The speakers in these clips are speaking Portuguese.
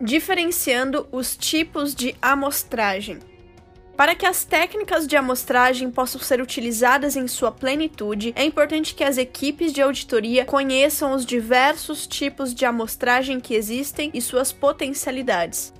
Diferenciando os tipos de amostragem. Para que as técnicas de amostragem possam ser utilizadas em sua plenitude, é importante que as equipes de auditoria conheçam os diversos tipos de amostragem que existem e suas potencialidades.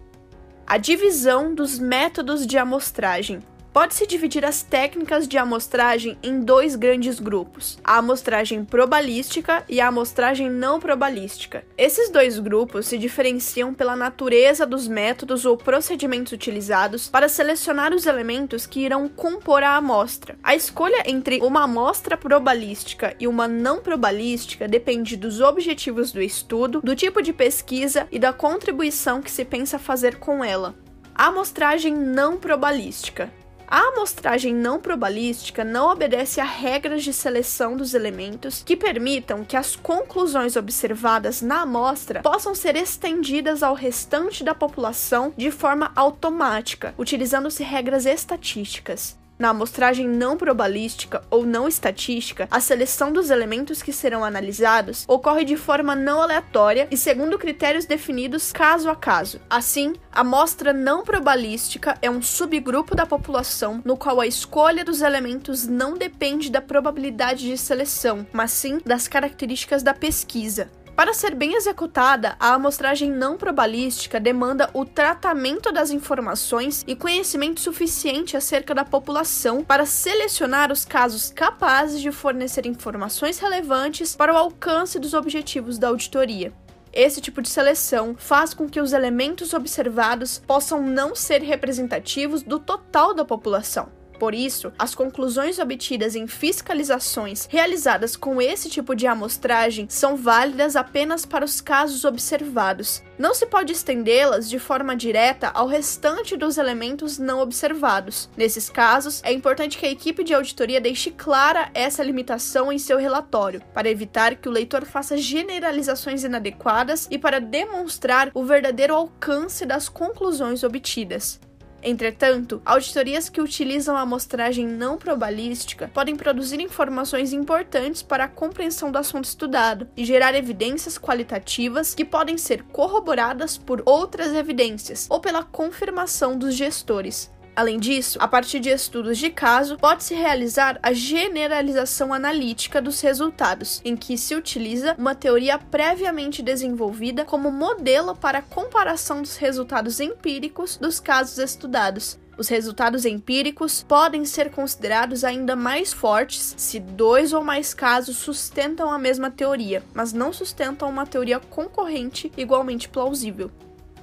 A divisão dos métodos de amostragem. Pode-se dividir as técnicas de amostragem em dois grandes grupos: a amostragem probalística e a amostragem não probalística. Esses dois grupos se diferenciam pela natureza dos métodos ou procedimentos utilizados para selecionar os elementos que irão compor a amostra. A escolha entre uma amostra probalística e uma não probalística depende dos objetivos do estudo, do tipo de pesquisa e da contribuição que se pensa fazer com ela. A amostragem não probalística a amostragem não probalística não obedece a regras de seleção dos elementos que permitam que as conclusões observadas na amostra possam ser estendidas ao restante da população de forma automática, utilizando-se regras estatísticas. Na amostragem não probalística ou não estatística, a seleção dos elementos que serão analisados ocorre de forma não aleatória e segundo critérios definidos caso a caso. Assim, a amostra não probalística é um subgrupo da população no qual a escolha dos elementos não depende da probabilidade de seleção, mas sim das características da pesquisa. Para ser bem executada, a amostragem não probalística demanda o tratamento das informações e conhecimento suficiente acerca da população para selecionar os casos capazes de fornecer informações relevantes para o alcance dos objetivos da auditoria. Esse tipo de seleção faz com que os elementos observados possam não ser representativos do total da população. Por isso, as conclusões obtidas em fiscalizações realizadas com esse tipo de amostragem são válidas apenas para os casos observados. Não se pode estendê-las de forma direta ao restante dos elementos não observados. Nesses casos, é importante que a equipe de auditoria deixe clara essa limitação em seu relatório, para evitar que o leitor faça generalizações inadequadas e para demonstrar o verdadeiro alcance das conclusões obtidas. Entretanto, auditorias que utilizam a amostragem não probalística podem produzir informações importantes para a compreensão do assunto estudado e gerar evidências qualitativas que podem ser corroboradas por outras evidências ou pela confirmação dos gestores. Além disso, a partir de estudos de caso, pode-se realizar a generalização analítica dos resultados, em que se utiliza uma teoria previamente desenvolvida como modelo para a comparação dos resultados empíricos dos casos estudados. Os resultados empíricos podem ser considerados ainda mais fortes se dois ou mais casos sustentam a mesma teoria, mas não sustentam uma teoria concorrente igualmente plausível.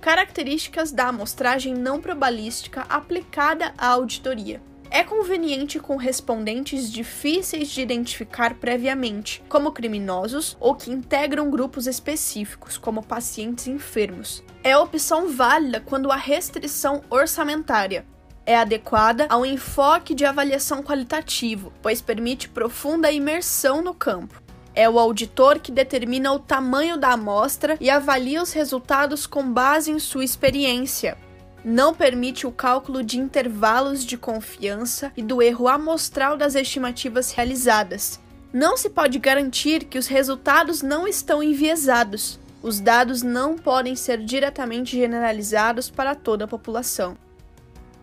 Características da amostragem não probalística aplicada à auditoria. É conveniente com respondentes difíceis de identificar previamente, como criminosos ou que integram grupos específicos, como pacientes enfermos. É opção válida quando há restrição orçamentária, é adequada ao enfoque de avaliação qualitativo, pois permite profunda imersão no campo. É o auditor que determina o tamanho da amostra e avalia os resultados com base em sua experiência. Não permite o cálculo de intervalos de confiança e do erro amostral das estimativas realizadas. Não se pode garantir que os resultados não estão enviesados. Os dados não podem ser diretamente generalizados para toda a população.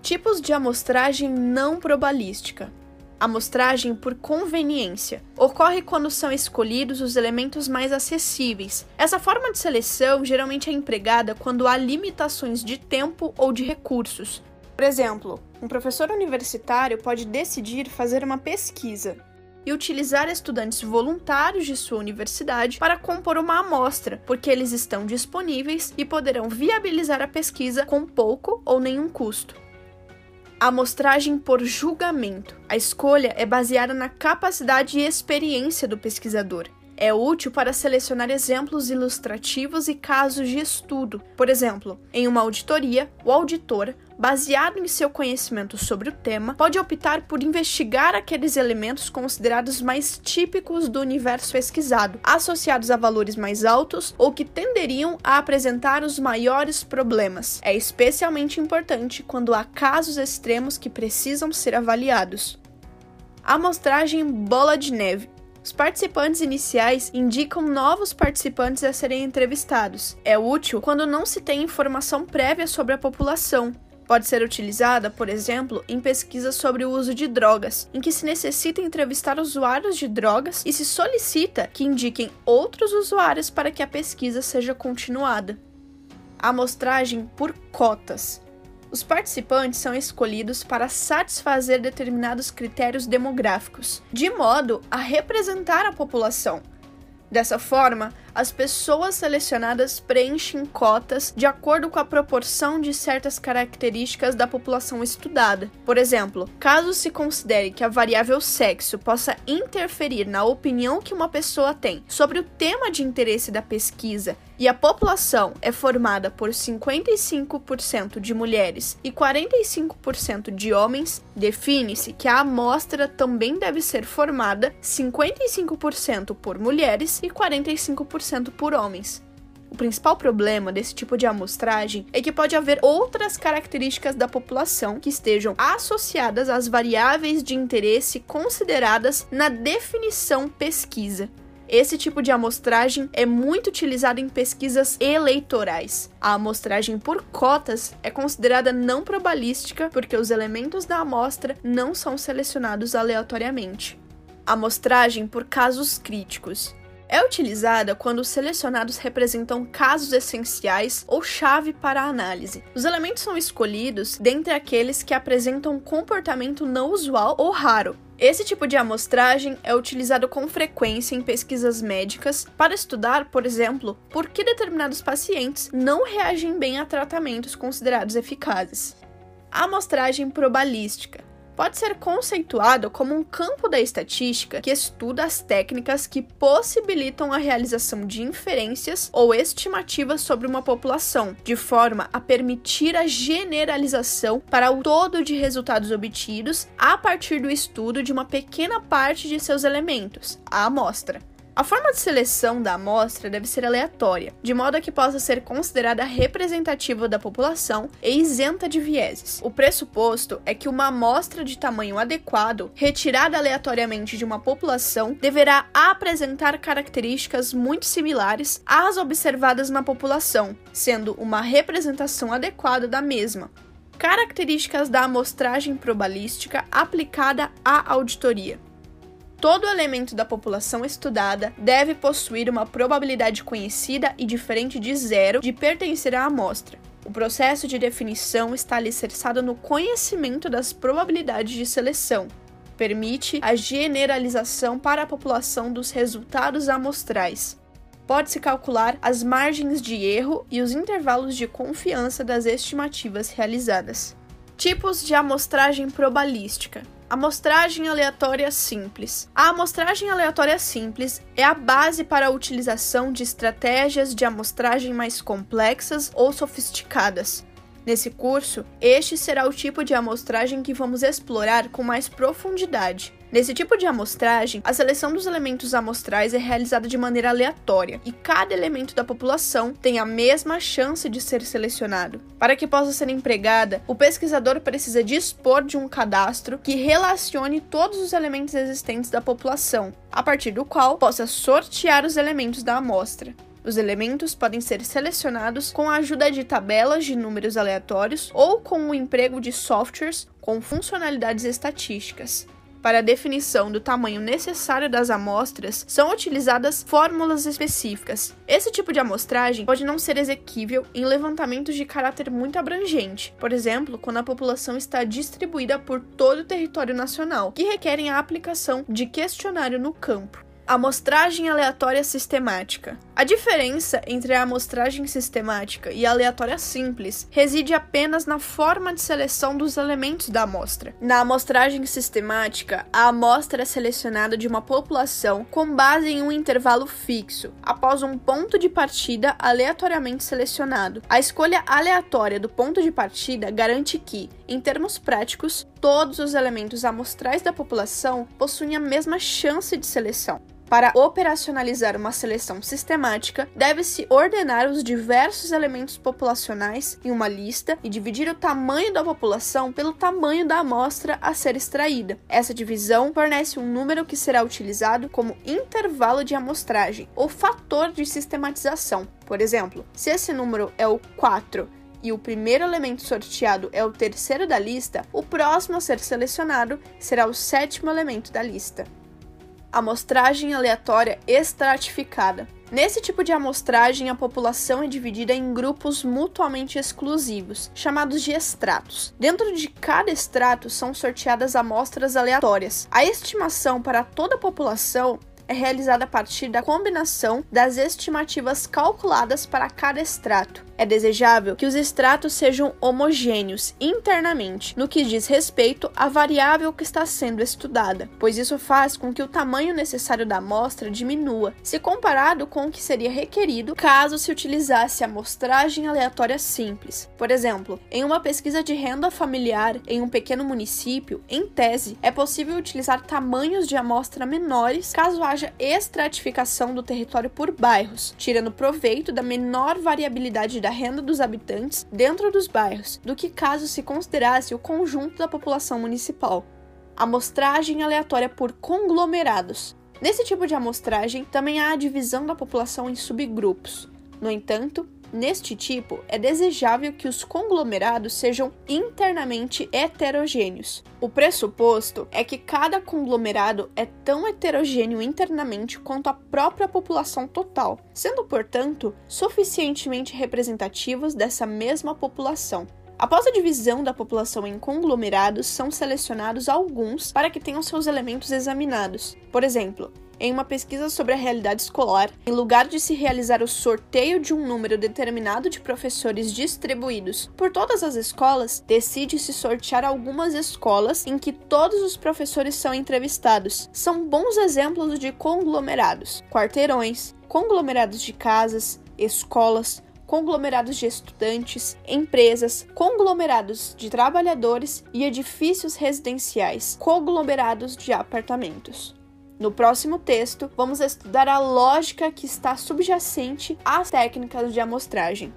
Tipos de amostragem não probalística amostragem por conveniência. Ocorre quando são escolhidos os elementos mais acessíveis. Essa forma de seleção geralmente é empregada quando há limitações de tempo ou de recursos. Por exemplo, um professor universitário pode decidir fazer uma pesquisa e utilizar estudantes voluntários de sua universidade para compor uma amostra, porque eles estão disponíveis e poderão viabilizar a pesquisa com pouco ou nenhum custo. Amostragem por julgamento. A escolha é baseada na capacidade e experiência do pesquisador. É útil para selecionar exemplos ilustrativos e casos de estudo. Por exemplo, em uma auditoria, o auditor baseado em seu conhecimento sobre o tema, pode optar por investigar aqueles elementos considerados mais típicos do universo pesquisado, associados a valores mais altos ou que tenderiam a apresentar os maiores problemas. É especialmente importante quando há casos extremos que precisam ser avaliados. Amostragem bola de neve Os participantes iniciais indicam novos participantes a serem entrevistados. É útil quando não se tem informação prévia sobre a população. Pode ser utilizada, por exemplo, em pesquisas sobre o uso de drogas, em que se necessita entrevistar usuários de drogas e se solicita que indiquem outros usuários para que a pesquisa seja continuada. Amostragem por cotas. Os participantes são escolhidos para satisfazer determinados critérios demográficos, de modo a representar a população. Dessa forma, as pessoas selecionadas preenchem cotas de acordo com a proporção de certas características da população estudada. Por exemplo, caso se considere que a variável sexo possa interferir na opinião que uma pessoa tem sobre o tema de interesse da pesquisa e a população é formada por 55% de mulheres e 45% de homens, define-se que a amostra também deve ser formada 55% por mulheres e 45% por homens. O principal problema desse tipo de amostragem é que pode haver outras características da população que estejam associadas às variáveis de interesse consideradas na definição pesquisa. Esse tipo de amostragem é muito utilizado em pesquisas eleitorais. A amostragem por cotas é considerada não probabilística porque os elementos da amostra não são selecionados aleatoriamente. Amostragem por casos críticos é utilizada quando os selecionados representam casos essenciais ou chave para a análise. Os elementos são escolhidos dentre aqueles que apresentam um comportamento não usual ou raro, esse tipo de amostragem é utilizado com frequência em pesquisas médicas para estudar, por exemplo, por que determinados pacientes não reagem bem a tratamentos considerados eficazes. A amostragem probabilística pode ser conceituado como um campo da estatística que estuda as técnicas que possibilitam a realização de inferências ou estimativas sobre uma população, de forma a permitir a generalização para o todo de resultados obtidos a partir do estudo de uma pequena parte de seus elementos, a amostra. A forma de seleção da amostra deve ser aleatória, de modo a que possa ser considerada representativa da população e isenta de vieses. O pressuposto é que uma amostra de tamanho adequado, retirada aleatoriamente de uma população, deverá apresentar características muito similares às observadas na população, sendo uma representação adequada da mesma. Características da amostragem probabilística aplicada à auditoria. Todo elemento da população estudada deve possuir uma probabilidade conhecida e diferente de zero de pertencer à amostra. O processo de definição está alicerçado no conhecimento das probabilidades de seleção. Permite a generalização para a população dos resultados amostrais. Pode-se calcular as margens de erro e os intervalos de confiança das estimativas realizadas. Tipos de amostragem probabilística. Amostragem aleatória simples. A amostragem aleatória simples é a base para a utilização de estratégias de amostragem mais complexas ou sofisticadas. Nesse curso, este será o tipo de amostragem que vamos explorar com mais profundidade. Nesse tipo de amostragem, a seleção dos elementos amostrais é realizada de maneira aleatória e cada elemento da população tem a mesma chance de ser selecionado. Para que possa ser empregada, o pesquisador precisa dispor de um cadastro que relacione todos os elementos existentes da população, a partir do qual possa sortear os elementos da amostra. Os elementos podem ser selecionados com a ajuda de tabelas de números aleatórios ou com o emprego de softwares com funcionalidades estatísticas. Para a definição do tamanho necessário das amostras, são utilizadas fórmulas específicas. Esse tipo de amostragem pode não ser exequível em levantamentos de caráter muito abrangente, por exemplo, quando a população está distribuída por todo o território nacional, que requerem a aplicação de questionário no campo amostragem aleatória sistemática. A diferença entre a amostragem sistemática e a aleatória simples reside apenas na forma de seleção dos elementos da amostra. Na amostragem sistemática, a amostra é selecionada de uma população com base em um intervalo fixo, após um ponto de partida aleatoriamente selecionado. A escolha aleatória do ponto de partida garante que, em termos práticos, todos os elementos amostrais da população possuem a mesma chance de seleção. Para operacionalizar uma seleção sistemática, deve-se ordenar os diversos elementos populacionais em uma lista e dividir o tamanho da população pelo tamanho da amostra a ser extraída. Essa divisão fornece um número que será utilizado como intervalo de amostragem ou fator de sistematização. Por exemplo, se esse número é o 4 e o primeiro elemento sorteado é o terceiro da lista, o próximo a ser selecionado será o sétimo elemento da lista amostragem aleatória estratificada. Nesse tipo de amostragem, a população é dividida em grupos mutuamente exclusivos, chamados de estratos. Dentro de cada estrato são sorteadas amostras aleatórias. A estimação para toda a população é realizada a partir da combinação das estimativas calculadas para cada extrato. É desejável que os extratos sejam homogêneos internamente no que diz respeito à variável que está sendo estudada, pois isso faz com que o tamanho necessário da amostra diminua, se comparado com o que seria requerido caso se utilizasse amostragem aleatória simples. Por exemplo, em uma pesquisa de renda familiar em um pequeno município, em tese, é possível utilizar tamanhos de amostra menores caso haja estratificação do território por bairros, tirando proveito da menor variabilidade da da renda dos habitantes dentro dos bairros do que caso se considerasse o conjunto da população municipal. Amostragem aleatória por conglomerados. Nesse tipo de amostragem, também há a divisão da população em subgrupos. No entanto, Neste tipo, é desejável que os conglomerados sejam internamente heterogêneos. O pressuposto é que cada conglomerado é tão heterogêneo internamente quanto a própria população total, sendo, portanto, suficientemente representativos dessa mesma população. Após a divisão da população em conglomerados, são selecionados alguns para que tenham seus elementos examinados. Por exemplo, em uma pesquisa sobre a realidade escolar, em lugar de se realizar o sorteio de um número determinado de professores distribuídos por todas as escolas, decide-se sortear algumas escolas em que todos os professores são entrevistados. São bons exemplos de conglomerados, quarteirões, conglomerados de casas, escolas, conglomerados de estudantes, empresas, conglomerados de trabalhadores e edifícios residenciais, conglomerados de apartamentos. No próximo texto, vamos estudar a lógica que está subjacente às técnicas de amostragem.